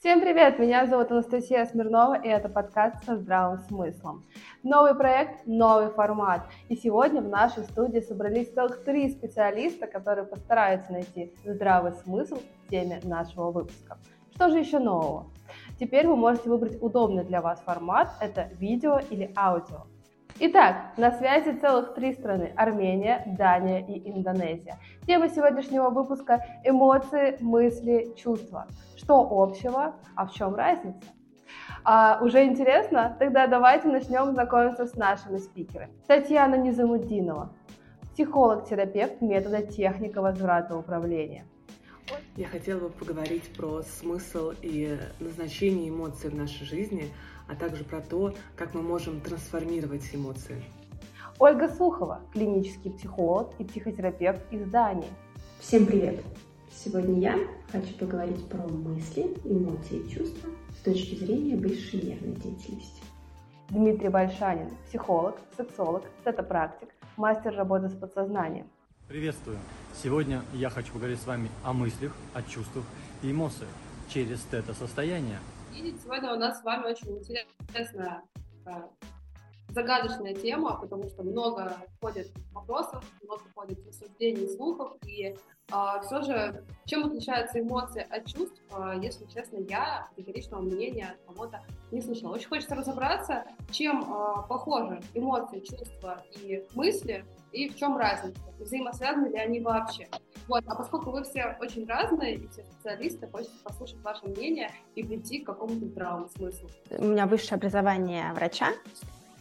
Всем привет! Меня зовут Анастасия Смирнова, и это подкаст со здравым смыслом. Новый проект, новый формат. И сегодня в нашей студии собрались целых три специалиста, которые постараются найти здравый смысл в теме нашего выпуска. Что же еще нового? Теперь вы можете выбрать удобный для вас формат, это видео или аудио. Итак, на связи целых три страны – Армения, Дания и Индонезия. Тема сегодняшнего выпуска – эмоции, мысли, чувства. Что общего, а в чем разница? А, уже интересно? Тогда давайте начнем знакомиться с нашими спикерами. Татьяна Низамуддинова, психолог-терапевт метода техника возврата управления. Я хотела бы поговорить про смысл и назначение эмоций в нашей жизни – а также про то, как мы можем трансформировать эмоции. Ольга Сухова, клинический психолог и психотерапевт из Дании. Всем привет! Сегодня я хочу поговорить про мысли, эмоции и чувства с точки зрения высшей нервной деятельности. Дмитрий Большанин, психолог, сексолог, сетопрактик, мастер работы с подсознанием. Приветствую! Сегодня я хочу поговорить с вами о мыслях, о чувствах и эмоциях через тета-состояние – и сегодня у нас с вами очень интересная э, загадочная тема, потому что много входит вопросов, много входит рассуждений, слухов, и э, все же, чем отличаются эмоции от чувств, э, если честно, я категоричного мнения кого-то не слышала. Очень хочется разобраться, чем э, похожи эмоции, чувства и мысли, и в чем разница, взаимосвязаны ли они вообще. Вот, а поскольку вы все очень разные, и все специалисты, хочется послушать ваше мнение и прийти к какому-то здравому смыслу. У меня высшее образование врача,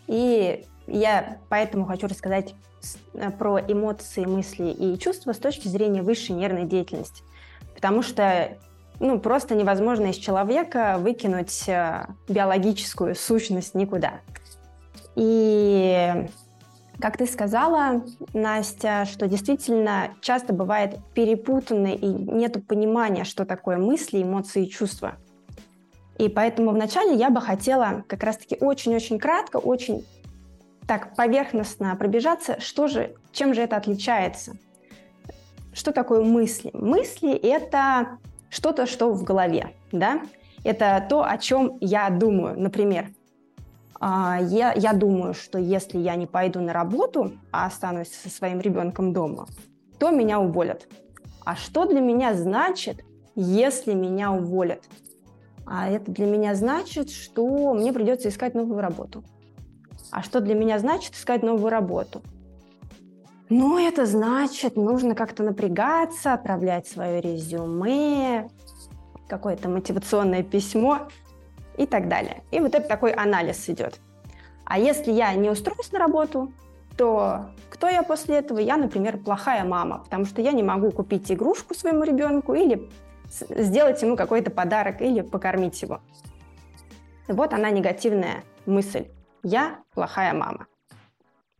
и я поэтому хочу рассказать э, про эмоции, мысли и чувства с точки зрения высшей нервной деятельности. Потому что ну, просто невозможно из человека выкинуть э, биологическую сущность никуда. И как ты сказала, Настя, что действительно часто бывает перепутано и нет понимания, что такое мысли, эмоции и чувства. И поэтому вначале я бы хотела как раз-таки очень-очень кратко, очень так поверхностно пробежаться, что же, чем же это отличается. Что такое мысли? Мысли – это что-то, что в голове, да? Это то, о чем я думаю. Например, я, я думаю, что если я не пойду на работу, а останусь со своим ребенком дома, то меня уволят. А что для меня значит, если меня уволят? А это для меня значит, что мне придется искать новую работу. А что для меня значит искать новую работу? Ну, это значит, нужно как-то напрягаться, отправлять свое резюме, какое-то мотивационное письмо и так далее. И вот это такой анализ идет. А если я не устроюсь на работу, то кто я после этого? Я, например, плохая мама, потому что я не могу купить игрушку своему ребенку или сделать ему какой-то подарок или покормить его. Вот она негативная мысль. Я плохая мама.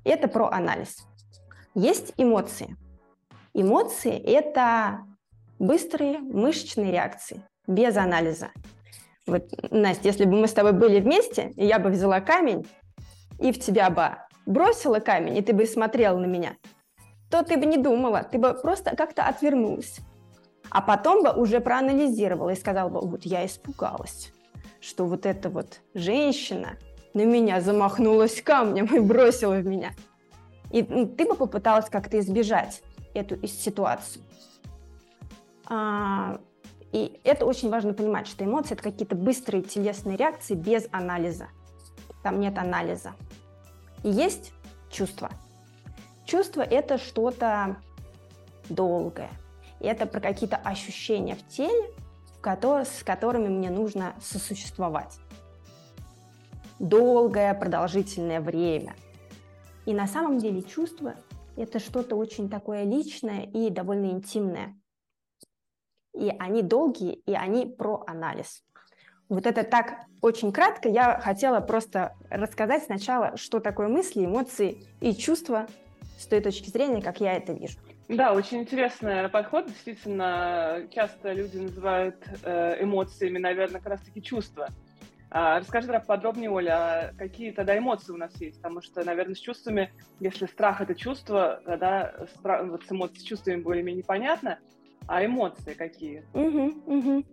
Это про анализ. Есть эмоции. Эмоции – это быстрые мышечные реакции без анализа. Вот, Настя, если бы мы с тобой были вместе, и я бы взяла камень и в тебя бы бросила камень, и ты бы смотрел на меня, то ты бы не думала, ты бы просто как-то отвернулась. А потом бы уже проанализировала и сказала бы, вот я испугалась, что вот эта вот женщина на меня замахнулась камнем и бросила в меня. И ну, ты бы попыталась как-то избежать эту ситуацию. А, и это очень важно понимать, что эмоции – это какие-то быстрые телесные реакции без анализа. Там нет анализа. И есть чувство. Чувство – это что-то долгое. И это про какие-то ощущения в теле, с которыми мне нужно сосуществовать. Долгое, продолжительное время. И на самом деле чувство – это что-то очень такое личное и довольно интимное – и они долгие, и они про анализ. Вот это так очень кратко. Я хотела просто рассказать сначала, что такое мысли, эмоции и чувства с той точки зрения, как я это вижу. Да, очень интересный подход. Действительно, часто люди называют э, эмоциями, наверное, как раз-таки чувства. А, расскажи тогда подробнее, Оля, какие тогда эмоции у нас есть? Потому что, наверное, с чувствами, если страх – это чувство, тогда вот с эмоциями, с чувствами более-менее понятно. А эмоции какие? Угу, угу.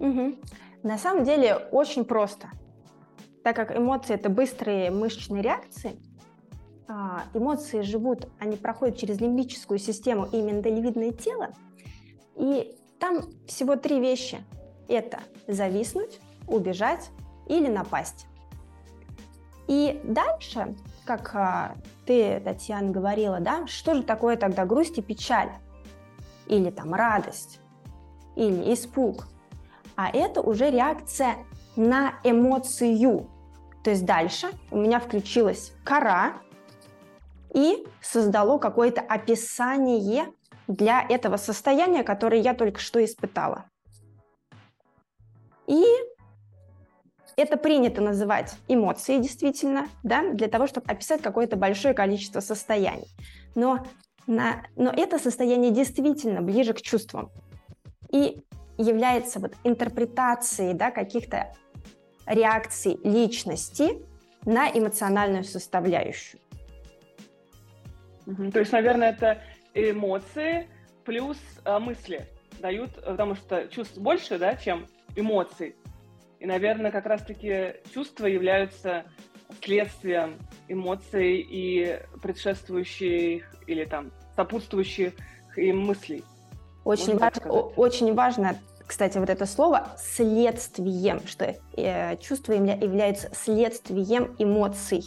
Угу. На самом деле очень просто. Так как эмоции – это быстрые мышечные реакции, а, эмоции живут, они проходят через лимбическую систему и миндалевидное тело, и там всего три вещи. Это зависнуть, убежать или напасть. И дальше, как а, ты, Татьяна, говорила, да, что же такое тогда грусть и печаль? Или там радость? Или испуг? А это уже реакция на эмоцию. То есть дальше у меня включилась кора и создало какое-то описание для этого состояния, которое я только что испытала. И это принято называть эмоции, действительно, да, для того, чтобы описать какое-то большое количество состояний. Но, на, но это состояние действительно ближе к чувствам и является вот интерпретацией да, каких-то реакций личности на эмоциональную составляющую. То есть, наверное, это эмоции плюс э, мысли дают, потому что чувств больше, да, чем эмоций. И, наверное, как раз-таки чувства являются следствием эмоций и предшествующих или там сопутствующих им мыслей. Очень, важ, очень важно, кстати, вот это слово следствием, что э, чувства являются следствием эмоций.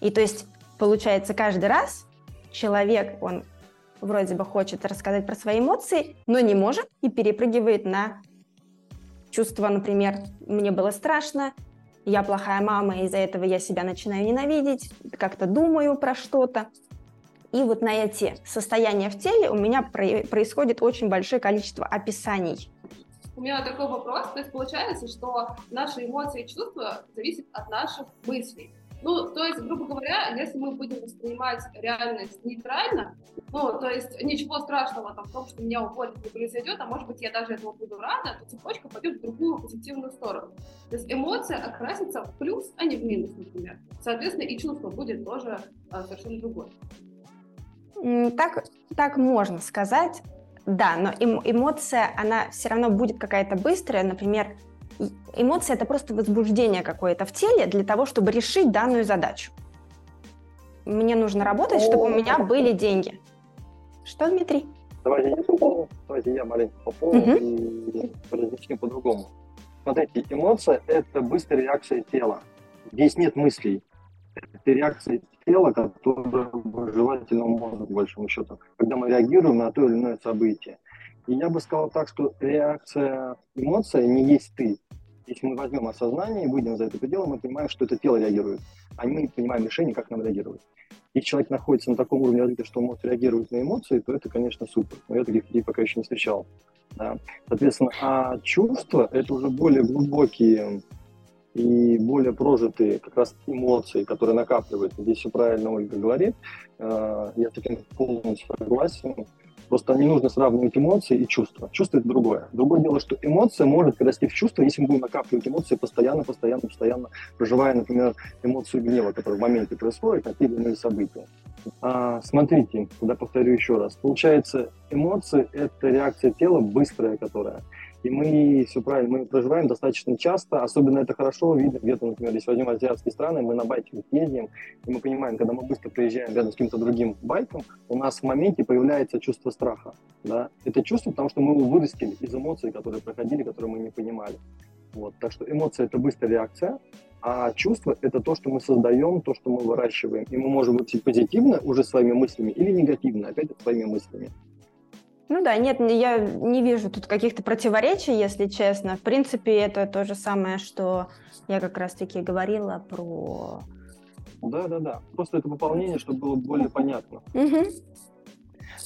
И то есть, получается, каждый раз человек, он вроде бы хочет рассказать про свои эмоции, но не может и перепрыгивает на чувство, например, мне было страшно, я плохая мама, из-за этого я себя начинаю ненавидеть, как-то думаю про что-то. И вот на эти состояния в теле у меня происходит очень большое количество описаний. У меня такой вопрос. То есть получается, что наши эмоции и чувства зависят от наших мыслей. Ну, то есть, грубо говоря, если мы будем воспринимать реальность нейтрально, ну, то есть ничего страшного там, в том, что меня уволят, не произойдет, а может быть, я даже этого буду рада, то цепочка пойдет в другую позитивную сторону. То есть эмоция окрасится в плюс, а не в минус, например. Соответственно, и чувство будет тоже а, совершенно другое. Так, так можно сказать, да, но эм, эмоция, она все равно будет какая-то быстрая, например, эмоция это просто возбуждение какое-то в теле для того, чтобы решить данную задачу. Мне нужно работать, чтобы у меня были деньги. Что, Дмитрий? Давайте я пополню, давайте я маленько пополню угу. и разъясню по-другому. Смотрите, эмоция – это быстрая реакция тела. Здесь нет мыслей. Это реакция тела, которая желательно мозга, по большому счету, когда мы реагируем на то или иное событие. И я бы сказал так, что реакция эмоция не есть ты. Если мы возьмем осознание и выйдем за это пределы, мы понимаем, что это тело реагирует, а мы принимаем решение, как нам реагировать. Если человек находится на таком уровне развития, что он может реагировать на эмоции, то это, конечно, супер. Но я таких людей пока еще не встречал. Да. Соответственно, а чувства – это уже более глубокие и более прожитые как раз эмоции, которые накапливаются. Здесь все правильно Ольга говорит. Э, я с этим полностью согласен. Просто не нужно сравнивать эмоции и чувства. Чувство – это другое. Другое дело, что эмоция может перерасти в чувство, если мы будем накапливать эмоции постоянно, постоянно, постоянно, проживая, например, эмоцию гнева, которая в моменте происходит, какие то иные события. А, смотрите, да, повторю еще раз. Получается, эмоции – это реакция тела быстрая, которая – и мы все правильно, мы проживаем достаточно часто, особенно это хорошо видно где-то, например, если возьмем азиатские страны, мы на байке ездим, и мы понимаем, когда мы быстро проезжаем рядом с каким-то другим байком, у нас в моменте появляется чувство страха. Да? Это чувство, потому что мы его вырастили из эмоций, которые проходили, которые мы не понимали. Вот. Так что эмоция – это быстрая реакция, а чувство – это то, что мы создаем, то, что мы выращиваем. И мы можем быть позитивно уже своими мыслями или негативно, опять своими мыслями. Ну да, нет, я не вижу тут каких-то противоречий, если честно. В принципе, это то же самое, что я как раз-таки говорила про... Да, да, да. Просто это выполнение, чтобы было более понятно. Угу.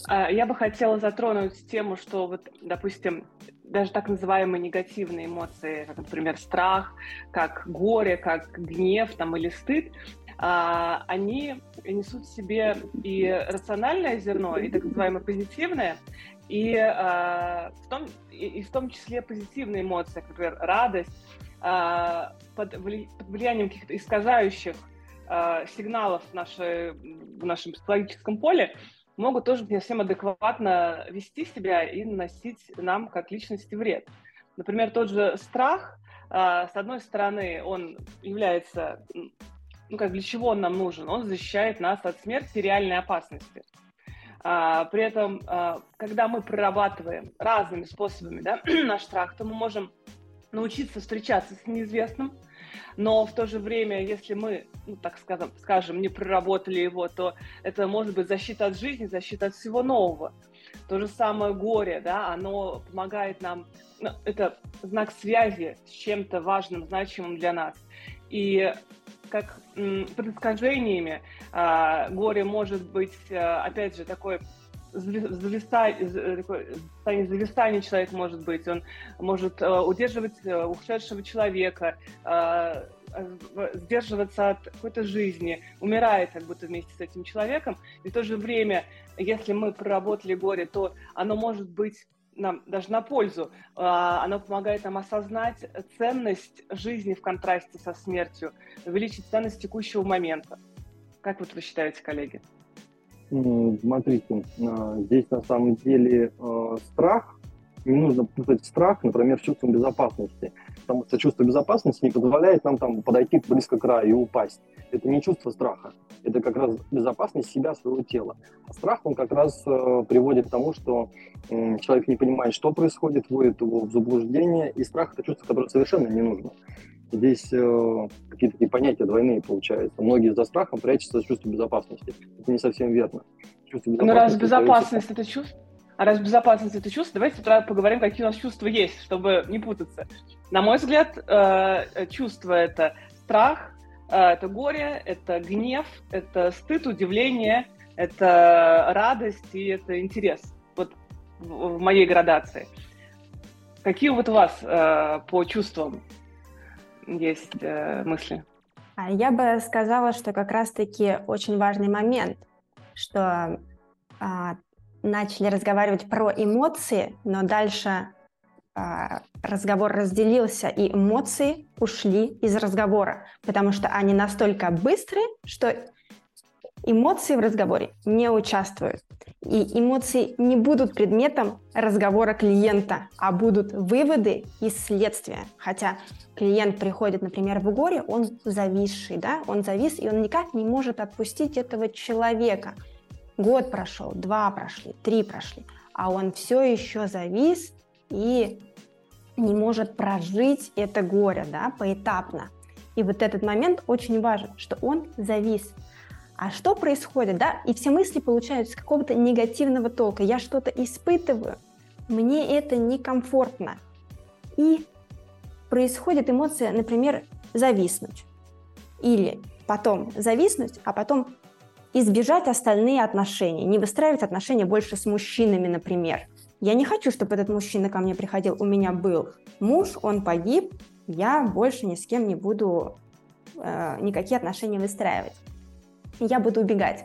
Я бы хотела затронуть тему, что вот, допустим, даже так называемые негативные эмоции, как, например, страх, как горе, как гнев там, или стыд, а, они несут в себе и рациональное зерно, и так называемое позитивное, и, э, в том, и, и в том числе позитивные эмоции, например, радость, э, под, вли, под влиянием каких-то искажающих э, сигналов в, нашей, в нашем психологическом поле, могут тоже не совсем адекватно вести себя и наносить нам как личности вред. Например, тот же страх, а, с одной стороны, он является, ну как для чего он нам нужен? Он защищает нас от смерти и реальной опасности. А, при этом, а, когда мы прорабатываем разными способами да, наш страх, то мы можем научиться встречаться с неизвестным, но в то же время, если мы, ну, так скажем, скажем, не проработали его, то это может быть защита от жизни, защита от всего нового. То же самое горе, да, оно помогает нам, ну, это знак связи с чем-то важным, значимым для нас. И как предсказаниями а, горе может быть, а, опять же, такой зависание, состояние зависания человек может быть, он может а, удерживать а, ушедшего человека, сдерживаться от какой-то жизни, умирает как будто вместе с этим человеком, и в то же время, если мы проработали горе, то оно может быть нам даже на пользу. А, оно помогает нам осознать ценность жизни в контрасте со смертью, увеличить ценность текущего момента. Как вот вы считаете, коллеги? Смотрите, а, здесь на самом деле а, страх, не нужно путать страх, например, с чувством безопасности потому что чувство безопасности не позволяет нам там подойти близко к краю и упасть. Это не чувство страха, это как раз безопасность себя, своего тела. А страх, он как раз э, приводит к тому, что э, человек не понимает, что происходит, вводит его в заблуждение, и страх – это чувство, которое совершенно не нужно. Здесь э, какие-то такие понятия двойные получаются. Многие за страхом прячутся чувство безопасности. Это не совсем верно. Чувство безопасности Но раз безопасность – это чувство? А раз безопасность это чувство, давайте поговорим, какие у нас чувства есть, чтобы не путаться. На мой взгляд, э, чувство это страх, э, это горе, это гнев, это стыд, удивление, это радость и это интерес. Вот в моей градации. Какие вот у вас э, по чувствам есть мысли? А я бы сказала, что как раз-таки очень важный момент, что а, начали разговаривать про эмоции, но дальше э, разговор разделился, и эмоции ушли из разговора, потому что они настолько быстрые, что эмоции в разговоре не участвуют. И эмоции не будут предметом разговора клиента, а будут выводы и следствия. Хотя клиент приходит, например, в горе, он зависший, да, он завис, и он никак не может отпустить этого человека – Год прошел, два прошли, три прошли, а он все еще завис и не может прожить это горе, да, поэтапно. И вот этот момент очень важен, что он завис. А что происходит, да? И все мысли получаются какого-то негативного толка. Я что-то испытываю, мне это некомфортно. И происходит эмоция, например, зависнуть. Или потом зависнуть, а потом избежать остальные отношения, не выстраивать отношения больше с мужчинами, например. Я не хочу, чтобы этот мужчина ко мне приходил. У меня был муж, он погиб, я больше ни с кем не буду э, никакие отношения выстраивать. Я буду убегать.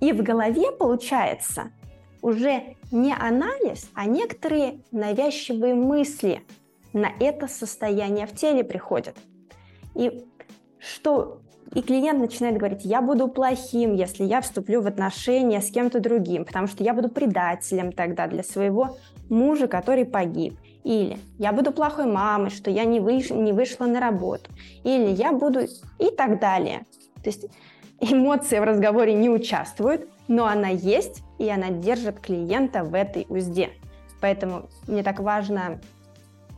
И в голове получается уже не анализ, а некоторые навязчивые мысли на это состояние в теле приходят. И что и клиент начинает говорить, я буду плохим, если я вступлю в отношения с кем-то другим, потому что я буду предателем тогда для своего мужа, который погиб. Или я буду плохой мамой, что я не, выш... не вышла на работу. Или я буду... И так далее. То есть эмоции в разговоре не участвуют, но она есть, и она держит клиента в этой узде. Поэтому мне так важно,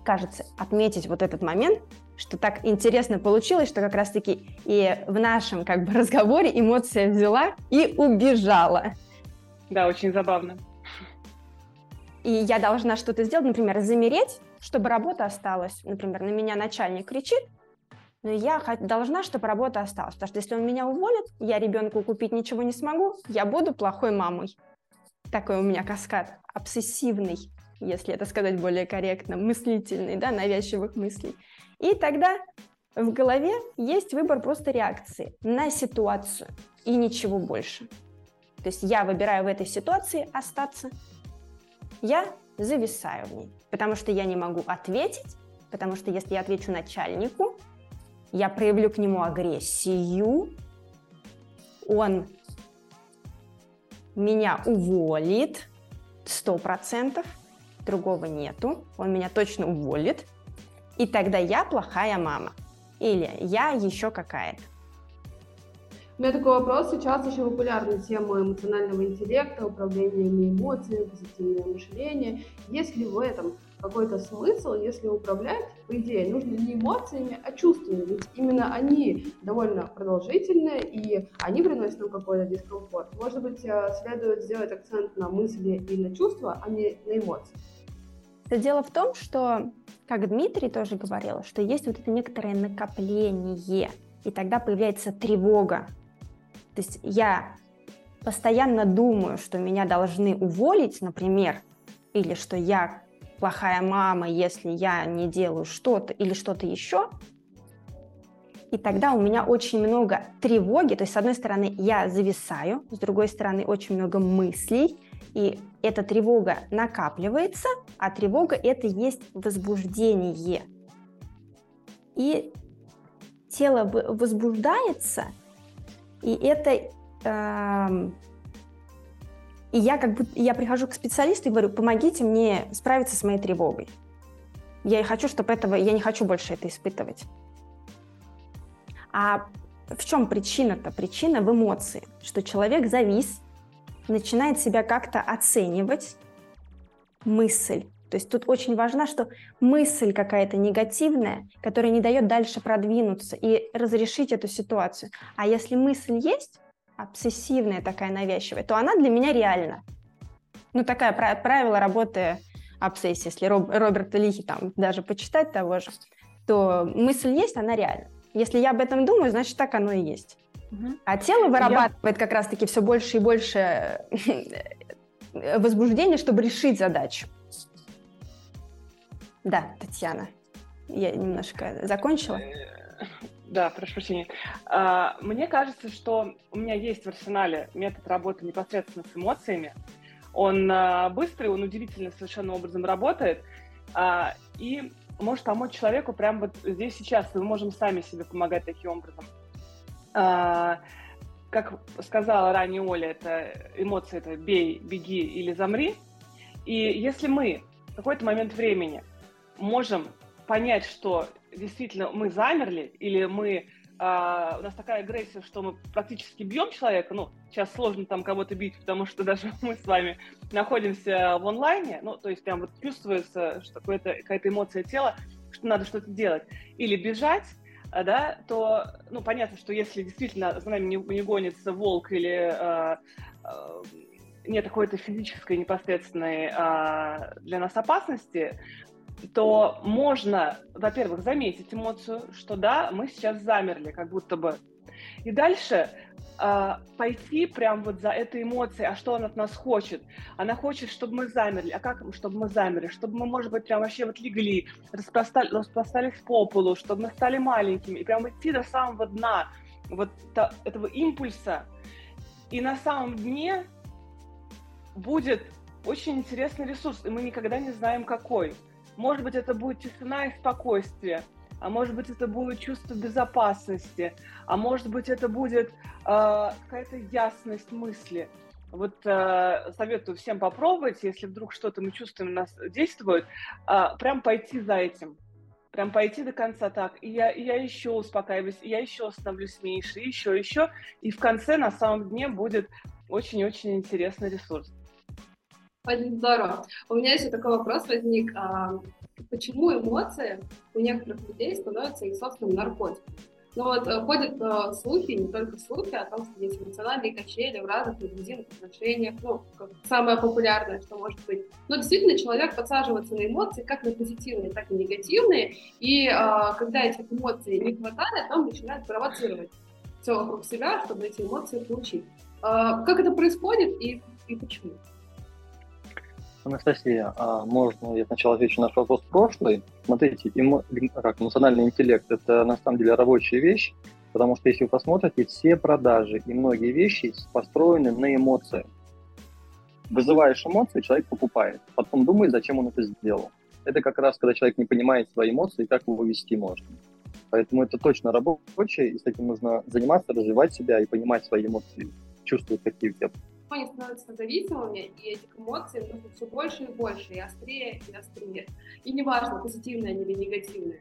кажется, отметить вот этот момент, что так интересно получилось, что как раз-таки и в нашем как бы разговоре эмоция взяла и убежала. Да, очень забавно. И я должна что-то сделать, например, замереть, чтобы работа осталась. Например, на меня начальник кричит, но я должна, чтобы работа осталась. Потому что если он меня уволит, я ребенку купить ничего не смогу, я буду плохой мамой. Такой у меня каскад обсессивный, если это сказать более корректно, мыслительный, да, навязчивых мыслей. И тогда в голове есть выбор просто реакции на ситуацию и ничего больше. То есть я выбираю в этой ситуации остаться, я зависаю в ней, потому что я не могу ответить, потому что если я отвечу начальнику, я проявлю к нему агрессию, он меня уволит, сто процентов, другого нету, он меня точно уволит, и тогда я плохая мама. Или я еще какая-то. У меня такой вопрос. Сейчас очень популярна тема эмоционального интеллекта, управления эмоциями, позитивное мышление. Есть ли в этом какой-то смысл, если управлять, по идее, нужно не эмоциями, а чувствами, ведь именно они довольно продолжительные, и они приносят нам какой-то дискомфорт. Может быть, э, следует сделать акцент на мысли и на чувства, а не на эмоции? Дело в том, что, как Дмитрий тоже говорил, что есть вот это некоторое накопление, и тогда появляется тревога. То есть я постоянно думаю, что меня должны уволить, например, или что я плохая мама, если я не делаю что-то или что-то еще. И тогда у меня очень много тревоги. То есть, с одной стороны, я зависаю, с другой стороны, очень много мыслей, и эта тревога накапливается, а тревога это есть возбуждение. И тело возбуждается, и это э, и я как будто я прихожу к специалисту и говорю, помогите мне справиться с моей тревогой. Я хочу, чтобы этого, я не хочу больше это испытывать. А в чем причина-то? Причина в эмоции, что человек завис, начинает себя как-то оценивать, мысль. То есть тут очень важно, что мысль какая-то негативная, которая не дает дальше продвинуться и разрешить эту ситуацию. А если мысль есть, обсессивная такая навязчивая, то она для меня реальна. Ну, такая правило работы обсессии. Если Роб, Роберта Лихи там даже почитать того же, то мысль есть, она реальна. Если я об этом думаю, значит, так оно и есть. А тело вырабатывает я... как раз-таки все больше и больше возбуждения, чтобы решить задачу. Да, Татьяна, я немножко закончила. Э, да, прошу прощения. А, мне кажется, что у меня есть в арсенале метод работы непосредственно с эмоциями. Он а, быстрый, он удивительно совершенно образом работает а, и может помочь человеку прямо вот здесь сейчас. Мы можем сами себе помогать таким образом как сказала ранее Оля, это эмоции это бей, беги или замри. И если мы в какой-то момент времени можем понять, что действительно мы замерли, или мы Uh, у нас такая агрессия, что мы практически бьем человека. Ну, сейчас сложно там кого-то бить, потому что даже мы с вами находимся в онлайне. Ну, то есть прям вот чувствуется, что какая-то эмоция тела, что надо что-то делать. Или бежать, а, да, то, ну, понятно, что если действительно за нами не, не гонится волк или э, э, нет какой-то физической непосредственной э, для нас опасности, то можно, во-первых, заметить эмоцию, что да, мы сейчас замерли, как будто бы. И дальше э, пойти прям вот за этой эмоцией, а что она от нас хочет? Она хочет, чтобы мы замерли. А как, чтобы мы замерли? Чтобы мы, может быть, прям вообще вот легли, распростали, распластались по полу, чтобы мы стали маленькими, и прям идти до самого дна вот то, этого импульса. И на самом дне будет очень интересный ресурс, и мы никогда не знаем, какой. Может быть, это будет тишина и спокойствие, а может быть, это будет чувство безопасности, а может быть, это будет э, какая-то ясность мысли. Вот э, советую всем попробовать, если вдруг что-то мы чувствуем, нас действует, э, прям пойти за этим. Прям пойти до конца так. И я, и я еще успокаиваюсь, и я еще становлюсь меньше, и еще, еще. И в конце, на самом дне, будет очень-очень интересный ресурс. Здорово. У меня еще такой вопрос возник. Почему эмоции у некоторых людей становятся их собственным наркотиком? Ну вот э, ходят э, слухи, не только слухи, о том, что есть эмоциональные качели в разных инклюзивных отношениях, ну, как самое популярное, что может быть. Но действительно человек подсаживается на эмоции, как на позитивные, так и негативные, и э, когда этих эмоций не хватает, он начинает провоцировать все вокруг себя, чтобы эти эмоции получить. Э, как это происходит и, и почему? Анастасия, а можно я сначала отвечу на вопрос прошлый? Смотрите, эмо, как, эмоциональный интеллект – это на самом деле рабочая вещь, потому что если вы посмотрите, все продажи и многие вещи построены на эмоциях. Вызываешь эмоции, человек покупает, потом думает, зачем он это сделал. Это как раз, когда человек не понимает свои эмоции, как его вести можно. Поэтому это точно рабочее, и с этим нужно заниматься, развивать себя и понимать свои эмоции, чувствовать, какие у тебя они становятся зависимыми, и этих эмоций просто все больше и больше, и острее, и острее. И неважно, позитивные они или негативные.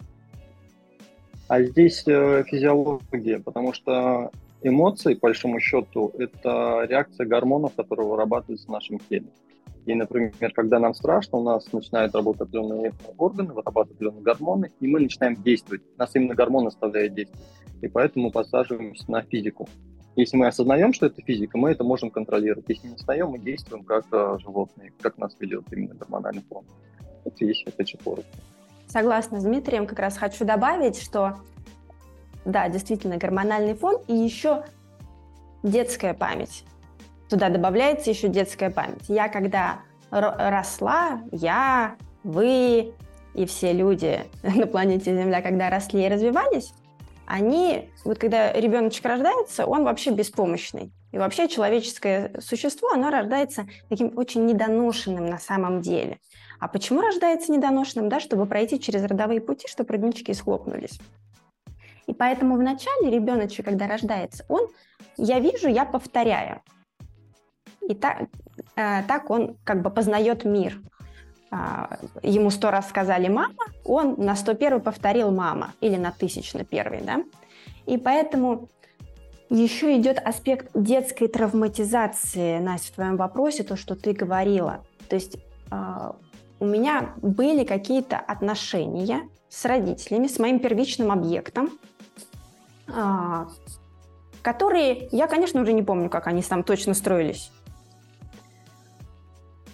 А здесь э, физиология, потому что эмоции, по большому счету, это реакция гормонов, которые вырабатываются в нашем теле. И, например, когда нам страшно, у нас начинают работать определенные органы, вырабатывать определенные гормоны, и мы начинаем действовать. Нас именно гормон оставляет действовать. И поэтому мы подсаживаемся на физику. Если мы осознаем, что это физика, мы это можем контролировать. Если не осознаем, мы действуем как э, животные, как нас ведет именно гормональный фон. Это есть, опять же, коротко. Согласна с Дмитрием, как раз хочу добавить, что да, действительно, гормональный фон и еще детская память. Туда добавляется еще детская память. Я когда росла, я, вы и все люди на планете Земля, когда росли и развивались, они, вот когда ребеночек рождается, он вообще беспомощный. И вообще человеческое существо, оно рождается таким очень недоношенным на самом деле. А почему рождается недоношенным? Да, чтобы пройти через родовые пути, чтобы роднички схлопнулись. И поэтому вначале ребеночек, когда рождается, он, я вижу, я повторяю. И так, э, так он как бы познает мир. А, ему сто раз сказали «мама», он на сто первый повторил «мама» или на тысяч на первый, да? И поэтому еще идет аспект детской травматизации, Настя, в твоем вопросе, то, что ты говорила. То есть а, у меня были какие-то отношения с родителями, с моим первичным объектом, а, которые, я, конечно, уже не помню, как они там точно строились.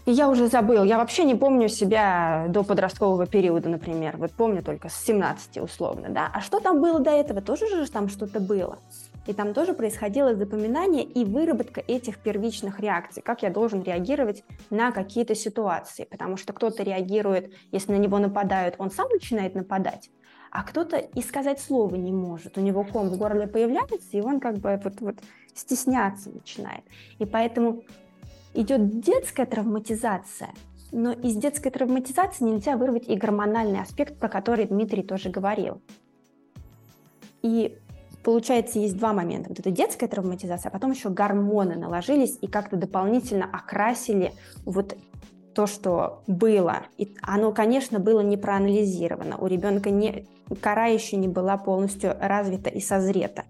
И я уже забыл, я вообще не помню себя до подросткового периода, например. Вот помню только с 17 условно, да. А что там было до этого? Тоже же там что-то было. И там тоже происходило запоминание и выработка этих первичных реакций, как я должен реагировать на какие-то ситуации. Потому что кто-то реагирует, если на него нападают, он сам начинает нападать, а кто-то и сказать слова не может. У него ком в горле появляется, и он как бы вот, вот стесняться начинает. И поэтому идет детская травматизация, но из детской травматизации нельзя вырвать и гормональный аспект, про который Дмитрий тоже говорил. И получается, есть два момента. Вот это детская травматизация, а потом еще гормоны наложились и как-то дополнительно окрасили вот то, что было. И оно, конечно, было не проанализировано. У ребенка не, кора еще не была полностью развита и созрета.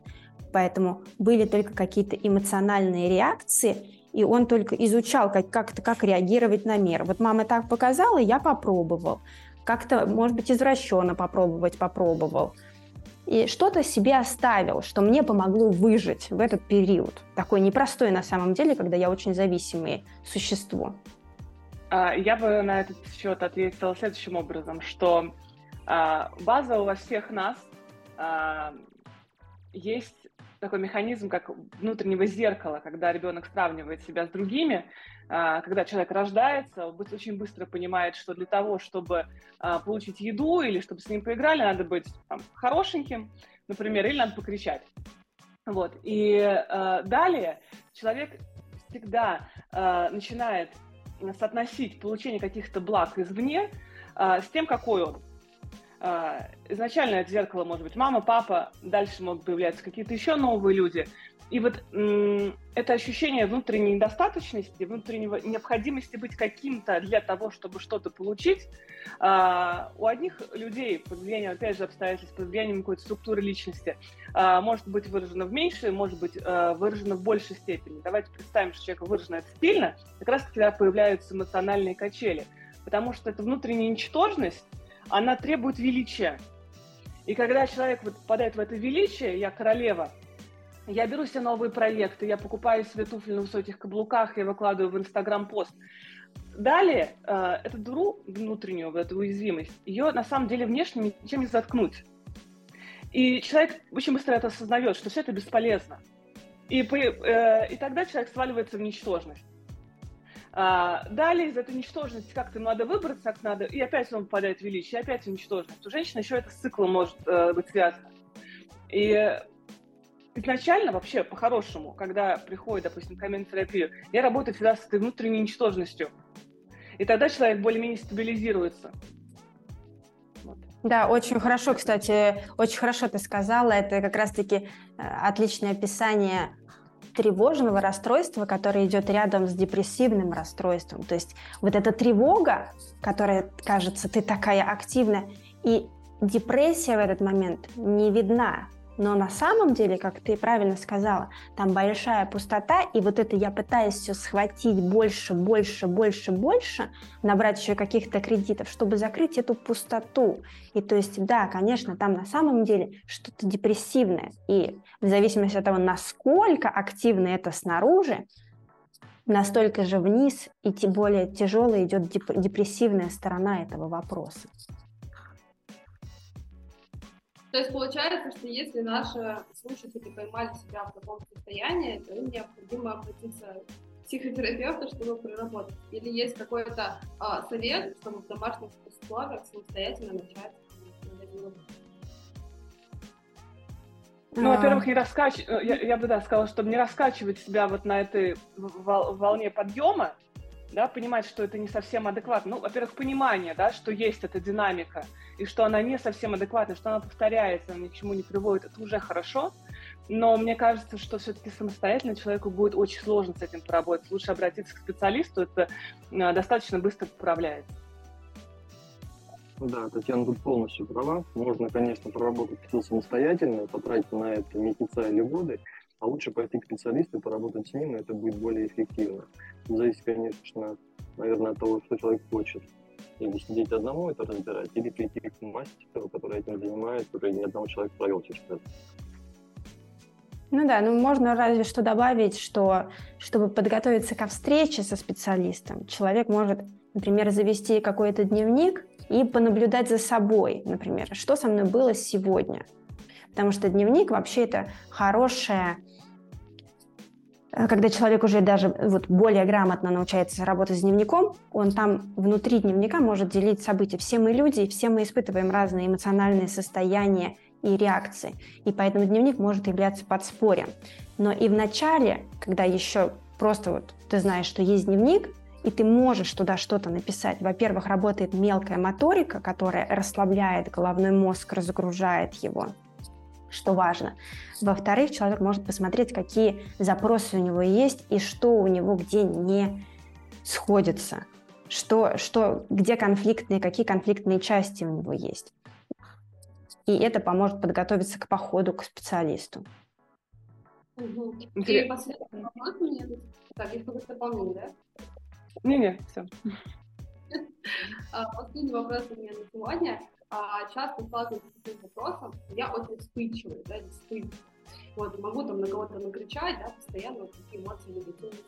Поэтому были только какие-то эмоциональные реакции, и он только изучал, как, как, как реагировать на мир. Вот мама так показала, я попробовал. Как-то, может быть, извращенно попробовать, попробовал. И что-то себе оставил, что мне помогло выжить в этот период. Такой непростой на самом деле, когда я очень зависимое существо. А, я бы на этот счет ответила следующим образом, что а, база у вас всех нас а, есть такой механизм, как внутреннего зеркала, когда ребенок сравнивает себя с другими, а, когда человек рождается, он очень быстро понимает, что для того, чтобы а, получить еду или чтобы с ним поиграли, надо быть там, хорошеньким, например, или надо покричать. Вот. И э, далее человек всегда начинает соотносить получение каких-то благ извне с тем, какой он. А, изначально это зеркало может быть мама, папа, дальше могут появляться какие-то еще новые люди. И вот это ощущение внутренней недостаточности, внутреннего необходимости быть каким-то для того, чтобы что-то получить, а, у одних людей под влиянием, опять же, обстоятельств, под влиянием какой-то структуры личности, а, может быть выражено в меньшей, может быть выражено в большей степени. Давайте представим, что человек выражено это стильно, как раз когда появляются эмоциональные качели, потому что это внутренняя ничтожность, она требует величия. И когда человек вот попадает в это величие, я королева, я беру себе новые проекты, я покупаю себе туфли на высоких каблуках, я выкладываю в Инстаграм пост. Далее, э, эту дуру внутреннюю, эту уязвимость, ее на самом деле внешне ничем не заткнуть. И человек очень быстро это осознает, что все это бесполезно. И, э, и тогда человек сваливается в ничтожность. А, далее из этой ничтожности как-то надо выбраться, как надо, и опять он попадает в величие, опять в ничтожность. У женщины еще это с циклом может э, быть связано. И изначально вообще, по-хорошему, когда приходит, допустим, камень-терапию, я работаю всегда с этой внутренней ничтожностью. И тогда человек более-менее стабилизируется. Да, очень хорошо, кстати, очень хорошо ты сказала. Это как раз-таки э, отличное описание тревожного расстройства, которое идет рядом с депрессивным расстройством. То есть вот эта тревога, которая кажется, ты такая активная, и депрессия в этот момент не видна. Но на самом деле, как ты правильно сказала, там большая пустота, и вот это я пытаюсь все схватить больше, больше, больше, больше, набрать еще каких-то кредитов, чтобы закрыть эту пустоту. И то есть, да, конечно, там на самом деле что-то депрессивное. И в зависимости от того, насколько активно это снаружи, настолько же вниз и тем более тяжелая идет депрессивная сторона этого вопроса. То есть получается, что если наши слушатели поймали себя в таком состоянии, то им необходимо обратиться к психотерапевту, чтобы проработать. Или есть какой-то а, совет, чтобы в домашних условиях самостоятельно начать ну, во-первых, не раскач... Э, я, я бы да, сказала, чтобы не раскачивать себя вот на этой волне подъема, да, понимать, что это не совсем адекватно. Ну, во-первых, понимание, да, что есть эта динамика, и что она не совсем адекватна, что она повторяется, она ни к чему не приводит, это уже хорошо. Но мне кажется, что все-таки самостоятельно человеку будет очень сложно с этим поработать. Лучше обратиться к специалисту, это э, достаточно быстро поправляется. Да, Татьяна тут полностью права. Можно, конечно, проработать все самостоятельно, потратить на это месяца или годы, а лучше пойти к специалисту поработать с ним, и это будет более эффективно. Зависит, конечно, наверное, от того, что человек хочет. Или сидеть одному это разбирать, или прийти к мастеру, который этим занимается, уже ни одного человека провел через это. Ну да, ну можно разве что добавить, что чтобы подготовиться ко встрече со специалистом, человек может, например, завести какой-то дневник и понаблюдать за собой, например, что со мной было сегодня. Потому что дневник вообще это хорошая когда человек уже даже вот более грамотно научается работать с дневником, он там внутри дневника может делить события. Все мы люди, все мы испытываем разные эмоциональные состояния и реакции. И поэтому дневник может являться подспорьем. Но и в начале, когда еще просто вот ты знаешь, что есть дневник, и ты можешь туда что-то написать. Во-первых, работает мелкая моторика, которая расслабляет головной мозг, разгружает его что важно. Во-вторых, человек может посмотреть, какие запросы у него есть и что у него где не сходится, что, что, где конфликтные, какие конфликтные части у него есть. И это поможет подготовиться к походу к специалисту. Угу. И последний вопрос мне. Так, есть какое-то дополнение, да? Не-не, все. А, последний вопрос у меня на сегодня а, часто сталкиваюсь с таким вопросом, я очень вспыльчивая, да, не Вот, могу там на кого-то накричать, да, постоянно вот такие эмоции негативные.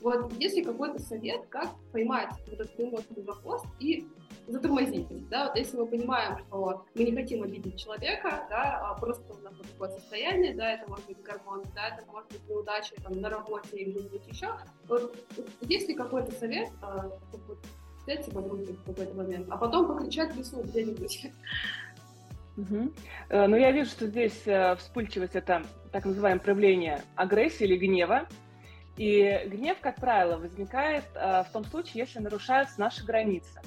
Вот, если какой-то совет, как поймать вот эту эмоцию за хвост и затормозить, да, вот если мы понимаем, что мы не хотим обидеть человека, да, а просто у нас вот такое состояние, да, это может быть гормон, да, это может быть неудача там на работе или где-нибудь еще, вот есть ли какой-то совет, а, чтобы взять себя в руки в какой-то момент, а потом покричать в лесу где-нибудь. Угу. Ну, я вижу, что здесь э, вспыльчивость – это так называемое проявление агрессии или гнева. И гнев, как правило, возникает э, в том случае, если нарушаются наши границы.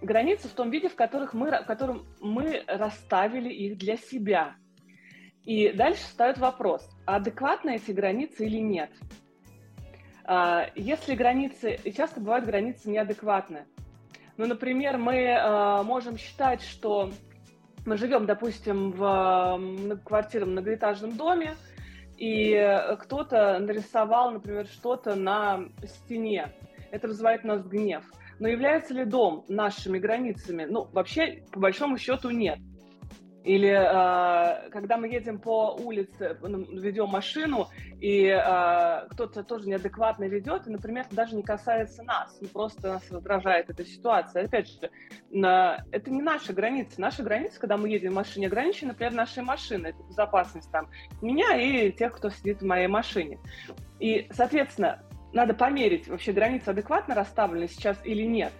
Границы в том виде, в, которых мы, в котором мы расставили их для себя. И дальше встает вопрос, адекватны эти границы или нет. А, если границы, часто бывают границы неадекватны. Ну, например, мы а, можем считать, что мы живем, допустим, в квартире в многоэтажном доме, и кто-то нарисовал, например, что-то на стене. Это вызывает у нас гнев. Но является ли дом нашими границами? Ну, вообще, по большому счету, нет. Или э, когда мы едем по улице, ну, ведем машину, и э, кто-то тоже неадекватно ведет, и, например, даже не касается нас, ну, просто нас раздражает эта ситуация. Опять же, на, это не наша граница. Наша граница, когда мы едем в машине, ограничена, например, нашей машиной. Это безопасность там меня и тех, кто сидит в моей машине. И, соответственно, надо померить, вообще границы адекватно расставлены сейчас или нет.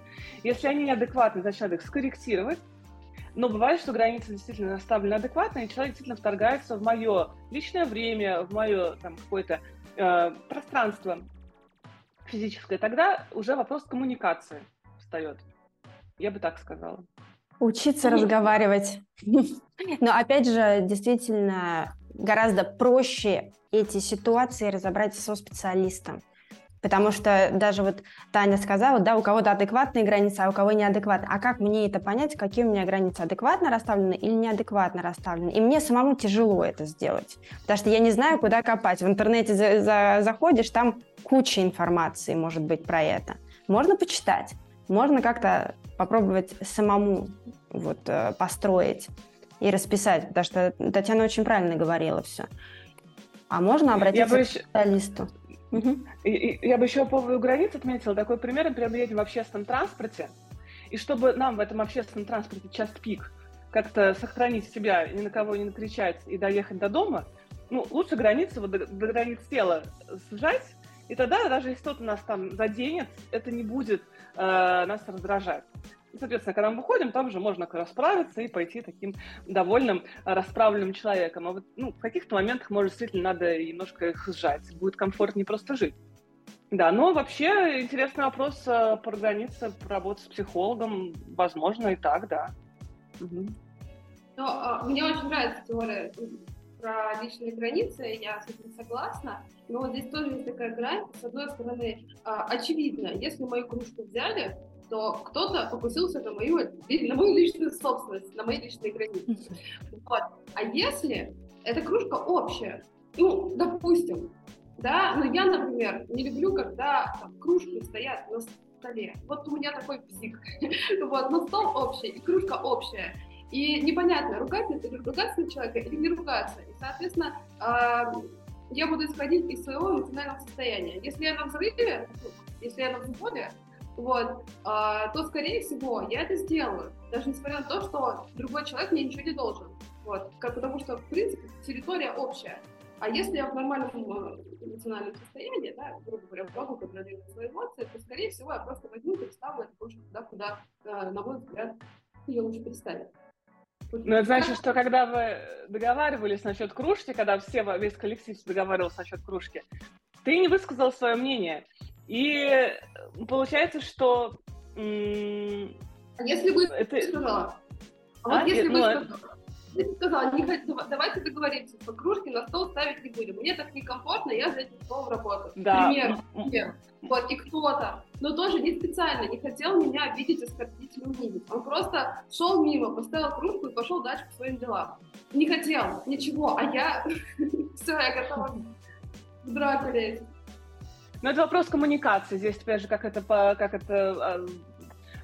Если они неадекватны, значит, надо их скорректировать, но бывает, что границы действительно наставлены адекватно, и человек действительно вторгается в мое личное время, в мое там какое-то э, пространство физическое. Тогда уже вопрос коммуникации встает. Я бы так сказала. Учиться разговаривать. Но опять же, действительно, гораздо проще эти ситуации разобрать со специалистом. Потому что даже вот Таня сказала, да, у кого-то адекватные границы, а у кого неадекватные. А как мне это понять, какие у меня границы адекватно расставлены или неадекватно расставлены? И мне самому тяжело это сделать, потому что я не знаю, куда копать. В интернете за за заходишь, там куча информации может быть про это. Можно почитать, можно как-то попробовать самому вот, э, построить и расписать, потому что Татьяна очень правильно говорила все. А можно обратиться к специалисту. Я бы еще по поводу границ отметила такой пример, например, мы едем в общественном транспорте, и чтобы нам в этом общественном транспорте час пик как-то сохранить себя, ни на кого не накричать и доехать до дома, ну, лучше границы, вот до, до границ тела сжать, и тогда даже если кто-то нас там заденет, это не будет э, нас раздражать. И, соответственно, когда мы выходим, там же можно расправиться и пойти таким довольным, э, расправленным человеком. А вот ну, в каких-то моментах, может, действительно надо немножко их сжать. Будет комфортнее просто жить. Да, но вообще интересный вопрос э, про границы, работать с психологом, возможно, и так, да. Угу. Но, а, мне очень нравится теория про личные границы, я с этим согласна, но вот здесь тоже есть такая грань, с одной стороны, а, очевидно, если мою кружку взяли, то кто-то покусился на мою, на мою личную собственность, на мои личные границы. Вот. А если эта кружка общая, ну, допустим, да, но я, например, не люблю, когда там, кружки стоят на столе. Вот у меня такой псих. вот, но стол общий, и кружка общая. И непонятно, ругаться это ругаться на человека или не ругаться. И, соответственно, я буду исходить из своего эмоционального состояния. Если я на взрыве, если я на взводе, вот, а, то, скорее всего, я это сделаю, даже несмотря на то, что другой человек мне ничего не должен. Вот, как, потому что, в принципе, территория общая. А если я в нормальном э, эмоциональном состоянии, да, грубо говоря, могу контролировать свои эмоции, то, скорее всего, я просто возьму и переставлю эту кружку туда, куда, э, на мой взгляд, ее лучше переставить. Ну, это значит, что когда вы договаривались насчет кружки, когда все, весь коллектив договаривался насчет кружки, ты не высказал свое мнение. И получается, что... А если бы это... сказала? А, а вот если бы ну, сказала? сказала, не хочу, давайте договоримся, что кружки на стол ставить не будем. Мне так некомфортно, я за этим столом работаю. Да. Пример, пример. Вот, и кто-то, но тоже не специально, не хотел меня обидеть, оскорбить или унизить. Он просто шел мимо, поставил кружку и пошел дальше по своим делам. Не хотел ничего, а я все, я готова в драку лезть. Ну, это вопрос коммуникации. Здесь, опять же, как это, как это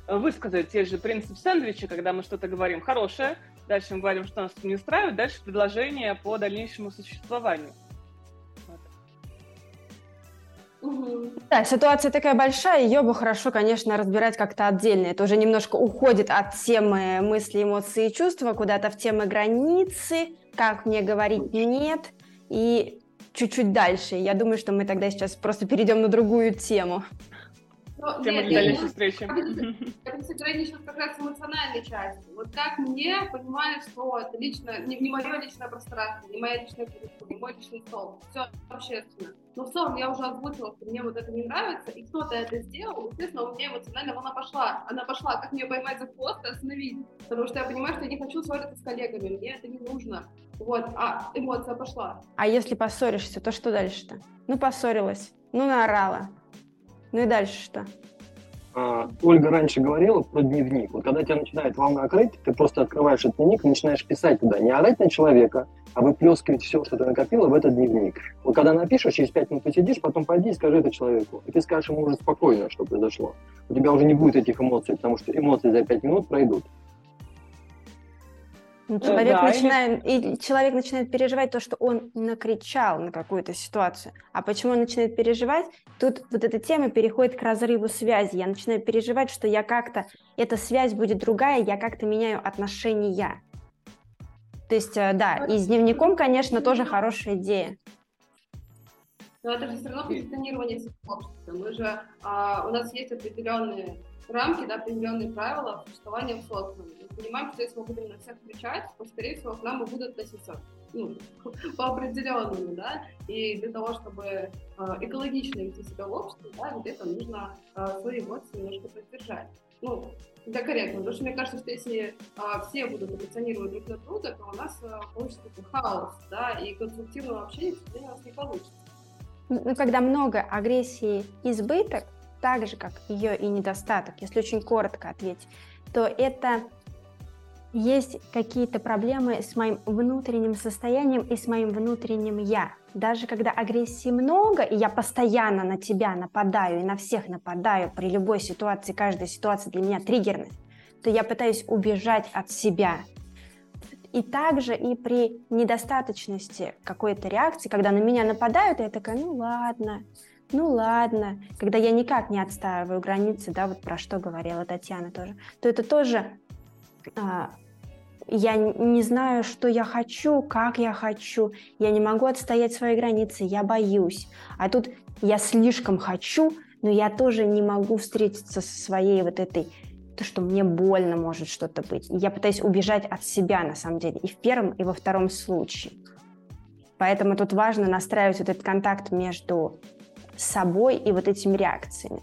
а, высказать. Есть же принцип сэндвича, когда мы что-то говорим хорошее, Дальше мы говорим, что нас не устраивает. Дальше предложение по дальнейшему существованию. Да, ситуация такая большая, ее бы хорошо, конечно, разбирать как-то отдельно. Это уже немножко уходит от темы мысли, эмоции и чувства куда-то в темы границы, как мне говорить нет, и чуть-чуть дальше. Я думаю, что мы тогда сейчас просто перейдем на другую тему. Но, Тема нет, для дальнейшей встречи. Я бы сейчас как раз эмоциональной части. Вот как мне понимать, что это лично, не, не мое личное пространство, не моя личная культура, не мой личный стол, все общественно. Но в целом я уже озвучила, что мне вот это не нравится, и кто-то это сделал, естественно, у меня эмоционально волна пошла. Она пошла, как мне поймать за хвост и остановить. Потому что я понимаю, что я не хочу ссориться с коллегами, мне это не нужно. Вот, а эмоция пошла. А если поссоришься, то что дальше-то? Ну, поссорилась, ну, наорала, ну и дальше что? А, Ольга раньше говорила про дневник. Вот когда тебя начинает волна крыть, ты просто открываешь этот дневник и начинаешь писать туда. Не орать на человека, а выплескивать все, что ты накопила в этот дневник. Вот когда напишешь, через пять минут посидишь, потом пойди и скажи это человеку. И ты скажешь ему уже спокойно, что произошло. У тебя уже не будет этих эмоций, потому что эмоции за пять минут пройдут. Ну, человек, да, начинает, и... и человек начинает переживать то, что он накричал на какую-то ситуацию. А почему он начинает переживать? Тут вот эта тема переходит к разрыву связи. Я начинаю переживать, что я как-то, эта связь будет другая, я как-то меняю отношения. То есть, э, да, и с дневником, конечно, тоже хорошая идея. Но это же все равно позиционирование общества. Мы же, а, у нас есть определенные рамки, да, определенные правила существования в социуме. Мы понимаем, что если мы будем на всех кричать, то, скорее всего, к нам и будут относиться ну, по определенному, да, и для того, чтобы э, экологично вести себя в обществе, да, где-то нужно э, свои эмоции немножко поддержать. ну, это корректно, потому что мне кажется, что если а, все будут эмоционировать друг на друга, то у нас а, получится такой хаос, да, и конструктивного общения у нас не получится. Ну, когда много агрессии избыток, так же, как ее и недостаток, если очень коротко ответить, то это есть какие-то проблемы с моим внутренним состоянием и с моим внутренним «я». Даже когда агрессии много, и я постоянно на тебя нападаю и на всех нападаю при любой ситуации, каждая ситуация для меня триггерная, то я пытаюсь убежать от себя. И также и при недостаточности какой-то реакции, когда на меня нападают, я такая, ну ладно, ну ладно, когда я никак не отстаиваю границы, да, вот про что говорила Татьяна тоже, то это тоже а, я не знаю, что я хочу, как я хочу, я не могу отстоять свои границы, я боюсь. А тут я слишком хочу, но я тоже не могу встретиться со своей вот этой, то, что мне больно может что-то быть. Я пытаюсь убежать от себя, на самом деле, и в первом, и во втором случае. Поэтому тут важно настраивать вот этот контакт между собой и вот этими реакциями.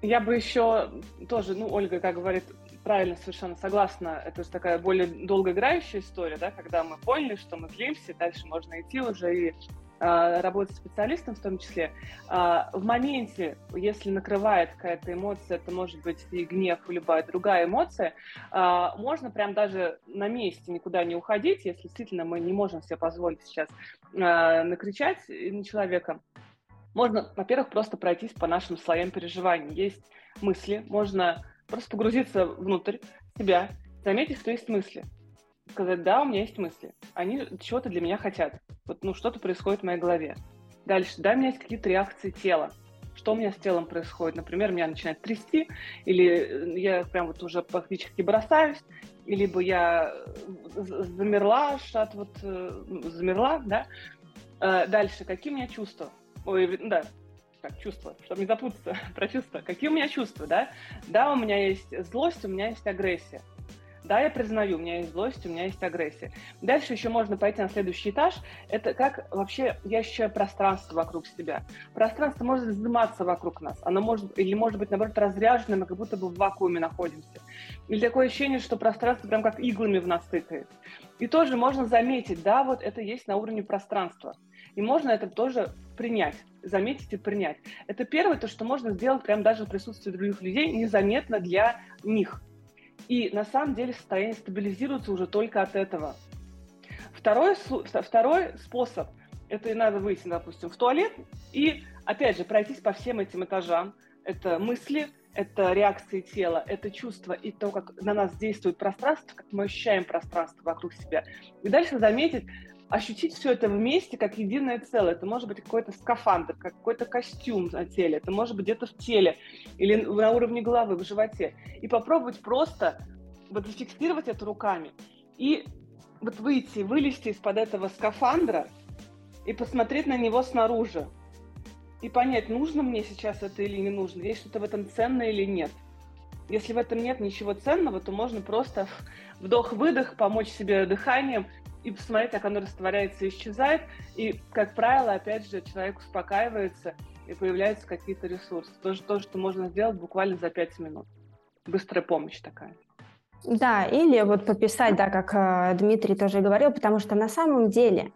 Я бы еще тоже, ну, Ольга, как говорит, правильно, совершенно согласна. Это же такая более долгоиграющая история, да, когда мы поняли, что мы злимся, дальше можно идти уже и работать специалистом в том числе. Э, в моменте, если накрывает какая-то эмоция, это может быть и гнев, и любая другая эмоция, э, можно прям даже на месте никуда не уходить, если действительно мы не можем себе позволить сейчас накричать на человека. Можно, во-первых, просто пройтись по нашим слоям переживаний. Есть мысли, можно Просто погрузиться внутрь себя, заметить, что есть мысли. Сказать, да, у меня есть мысли. Они чего-то для меня хотят. Вот, ну, что-то происходит в моей голове. Дальше, да, у меня есть какие-то реакции тела. Что у меня с телом происходит? Например, меня начинает трясти, или я прям вот уже фактически бросаюсь, либо я замерла, от вот, э, ну, замерла, да. Э, дальше, какие у меня чувства? Ой, да, как чувства, чтобы не запутаться про чувства. Какие у меня чувства, да? Да, у меня есть злость, у меня есть агрессия. Да, я признаю, у меня есть злость, у меня есть агрессия. Дальше еще можно пойти на следующий этаж. Это как вообще я ощущаю пространство вокруг себя. Пространство может вздыматься вокруг нас. Оно может, или может быть, наоборот, разряжено, мы как будто бы в вакууме находимся. Или такое ощущение, что пространство прям как иглами в нас тыкает. И тоже можно заметить, да, вот это есть на уровне пространства. И можно это тоже принять, заметить и принять. Это первое, то, что можно сделать прямо даже в присутствии других людей, незаметно для них. И на самом деле состояние стабилизируется уже только от этого. Второй, второй способ – это надо выйти, допустим, в туалет и, опять же, пройтись по всем этим этажам. Это мысли, это реакции тела, это чувство и то, как на нас действует пространство, как мы ощущаем пространство вокруг себя. И дальше заметить, ощутить все это вместе как единое целое. Это может быть какой-то скафандр, какой-то костюм на теле, это может быть где-то в теле или на уровне головы, в животе. И попробовать просто вот зафиксировать это руками и вот выйти, вылезти из-под этого скафандра и посмотреть на него снаружи. И понять, нужно мне сейчас это или не нужно, есть что-то в этом ценное или нет. Если в этом нет ничего ценного, то можно просто вдох-выдох, помочь себе дыханием и посмотреть, как оно растворяется и исчезает. И, как правило, опять же, человек успокаивается, и появляются какие-то ресурсы. Тоже то, что можно сделать буквально за пять минут. Быстрая помощь такая. Да, или вот пописать, да, как э, Дмитрий тоже говорил, потому что на самом деле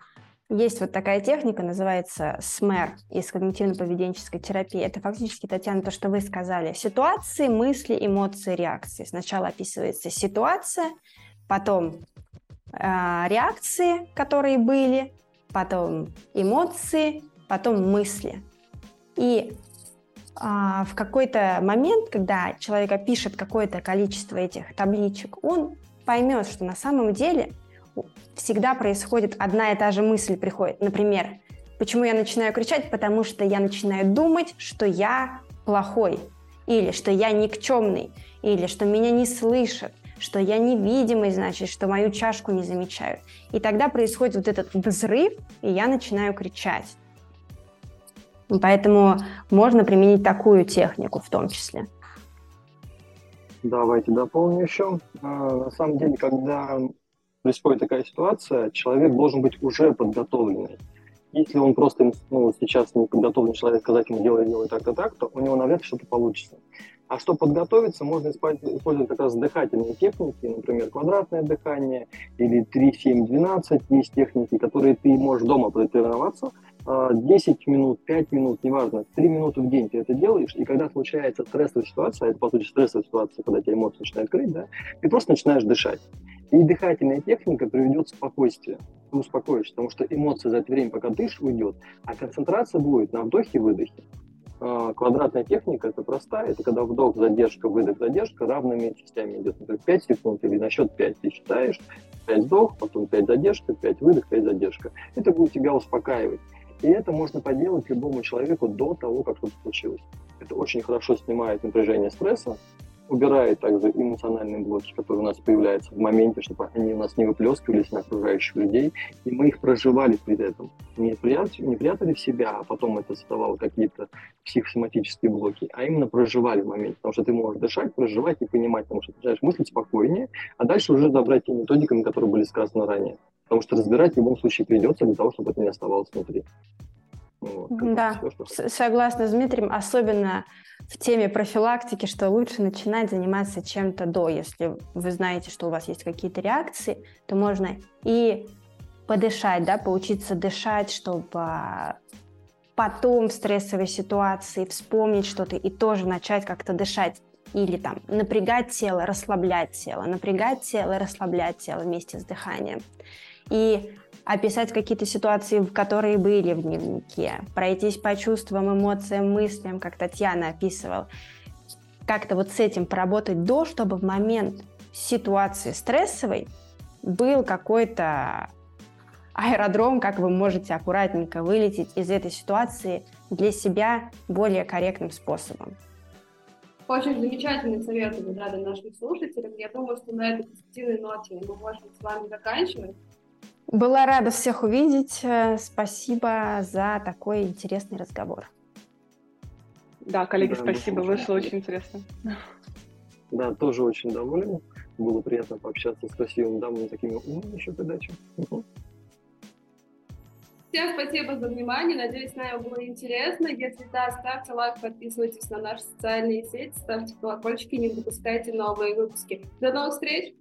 есть вот такая техника, называется СМЭР из когнитивно-поведенческой терапии. Это фактически, Татьяна, то, что вы сказали. Ситуации, мысли, эмоции, реакции. Сначала описывается ситуация, потом э, реакции, которые были, потом эмоции, потом мысли. И а, в какой-то момент, когда человек опишет какое-то количество этих табличек, он поймет, что на самом деле всегда происходит одна и та же мысль приходит. Например, почему я начинаю кричать? Потому что я начинаю думать, что я плохой, или что я никчемный, или что меня не слышат, что я невидимый, значит, что мою чашку не замечают. И тогда происходит вот этот взрыв, и я начинаю кричать. Поэтому можно применить такую технику в том числе. Давайте дополню еще. А, на самом деле, когда происходит такая ситуация, человек должен быть уже подготовленный. Если он просто ну, сейчас не подготовленный человек сказать ему делай, делай так-то так, то у него навряд ли что-то получится. А чтобы подготовиться, можно использовать как раз дыхательные техники, например, квадратное дыхание или 3, 7, 12. Есть техники, которые ты можешь дома протренироваться. 10 а, минут, 5 минут, неважно, 3 минуты в день ты это делаешь, и когда случается стрессовая ситуация, это, по сути, стрессовая ситуация, когда тебя эмоции начинают крыть, да, ты просто начинаешь дышать. И дыхательная техника приведет к спокойствию. Ты успокоишься, потому что эмоции за это время, пока дышишь, уйдет, а концентрация будет на вдохе и выдохе. А, квадратная техника это простая, это когда вдох, задержка, выдох, задержка равными частями идет. Например, 5 секунд или на счет 5 ты считаешь, 5 вдох, потом 5 задержка, 5 выдох, 5 задержка. Это будет тебя успокаивать. И это можно поделать любому человеку до того, как что-то случилось. Это очень хорошо снимает напряжение стресса, убирает также эмоциональные блоки, которые у нас появляются в моменте, чтобы они у нас не выплескивались на окружающих людей, и мы их проживали перед этим. Не, прятали, не прятали в себя, а потом это создавало какие-то психосоматические блоки, а именно проживали в моменте, потому что ты можешь дышать, проживать и понимать, потому что ты начинаешь мыслить спокойнее, а дальше уже забрать те методиками, которые были сказаны ранее. Потому что разбирать в любом случае придется для того, чтобы это не оставалось внутри. Вот, да, все, согласна с Дмитрием, особенно в теме профилактики, что лучше начинать заниматься чем-то до. Если вы знаете, что у вас есть какие-то реакции, то можно и подышать, да, поучиться дышать, чтобы потом в стрессовой ситуации вспомнить что-то и тоже начать как-то дышать. Или там напрягать тело, расслаблять тело, напрягать тело, расслаблять тело вместе с дыханием. И описать какие-то ситуации, в которые были в дневнике, пройтись по чувствам, эмоциям, мыслям, как Татьяна описывала, как-то вот с этим поработать до, чтобы в момент ситуации стрессовой был какой-то аэродром, как вы можете аккуратненько вылететь из этой ситуации для себя более корректным способом. Очень замечательные советы, да, для наших слушателей. Я думаю, что на этой позитивной ноте мы можем с вами заканчивать. Была рада всех увидеть. Э, спасибо за такой интересный разговор. Да, коллеги, да, спасибо. Вышло очень интересно. Да, тоже очень доволен. Было приятно пообщаться с красивыми дамами, такими умными еще передачи. Всем спасибо за внимание. Надеюсь, нам было интересно. Если да, ставьте лайк, подписывайтесь на наши социальные сети, ставьте колокольчики, не пропускайте новые выпуски. До новых встреч!